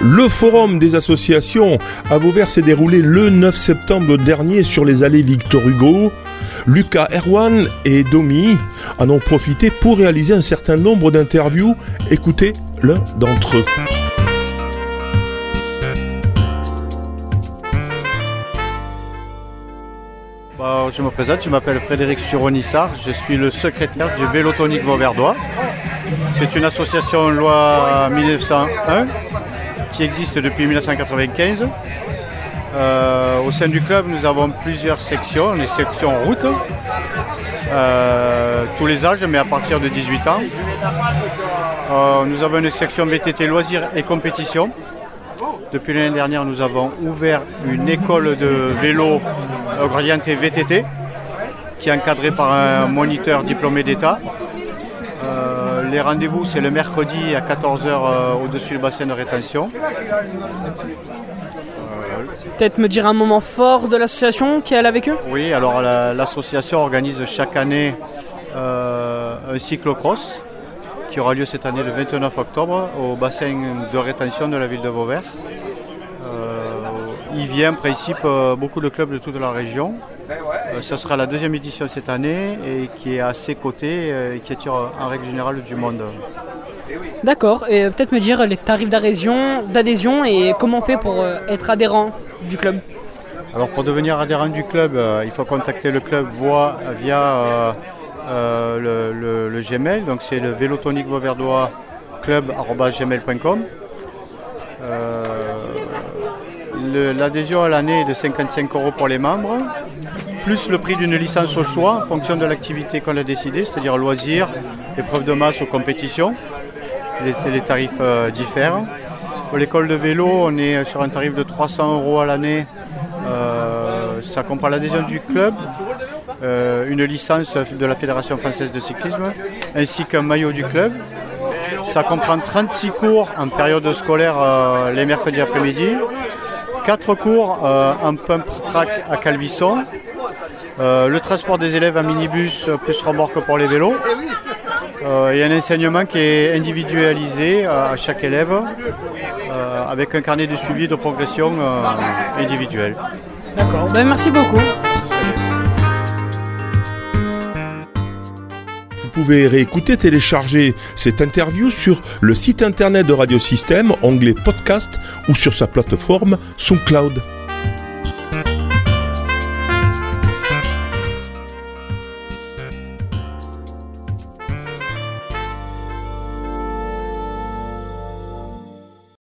Le forum des associations à Vauvert s'est déroulé le 9 septembre dernier sur les allées Victor Hugo. Lucas Erwan et Domi en ont profité pour réaliser un certain nombre d'interviews. Écoutez l'un d'entre eux. Bah, je me présente, je m'appelle Frédéric Suronissard, je suis le secrétaire du Vélo Tonique Vauverdois. C'est une association loi 1901 qui existe depuis 1995. Euh, au sein du club, nous avons plusieurs sections, les sections route, euh, tous les âges, mais à partir de 18 ans. Euh, nous avons une section VTT loisirs et compétition. Depuis l'année dernière, nous avons ouvert une école de vélo orientée VTT qui est encadrée par un moniteur diplômé d'État les rendez-vous, c'est le mercredi à 14h euh, au-dessus du bassin de rétention. Peut-être me dire un moment fort de l'association qui est là avec eux? Oui, alors l'association organise chaque année euh, un cyclocross qui aura lieu cette année le 29 octobre au bassin de rétention de la ville de Vauvert. Euh, il vient en principe beaucoup de clubs de toute la région. Euh, ce sera la deuxième édition cette année et qui est à ses côtés euh, et qui attire en règle générale du monde. D'accord, et peut-être me dire les tarifs d'adhésion et comment on fait pour euh, être adhérent du club? Alors pour devenir adhérent du club, il faut contacter le club via le, Gmail, donc c'est le vélotonique club.gmail.com. L'adhésion à l'année est de 55 euros pour les membres plus le prix d'une licence au choix en fonction de l'activité qu'on a décidé, c'est-à-dire loisirs, épreuves de masse ou compétition. Les, tarifs euh, diffèrent. Pour l'école de vélo, on est sur un tarif de 300 euros à l'année. Euh, ça comprend l'adhésion du club, euh, une licence de la Fédération française de cyclisme, ainsi qu'un maillot du club. Ça comprend 36 cours en période scolaire les mercredis après-midi, 4 cours en pump track à Calvisson, euh, le transport des élèves en minibus euh, plus remorque pour les vélos. Euh, et un enseignement qui est individualisé à chaque élève avec un carnet de suivi de progression individuelle. D'accord, ben, merci beaucoup. Pouvez réécouter, télécharger cette interview sur le site internet de Radio Système, onglet podcast ou sur sa plateforme SoundCloud.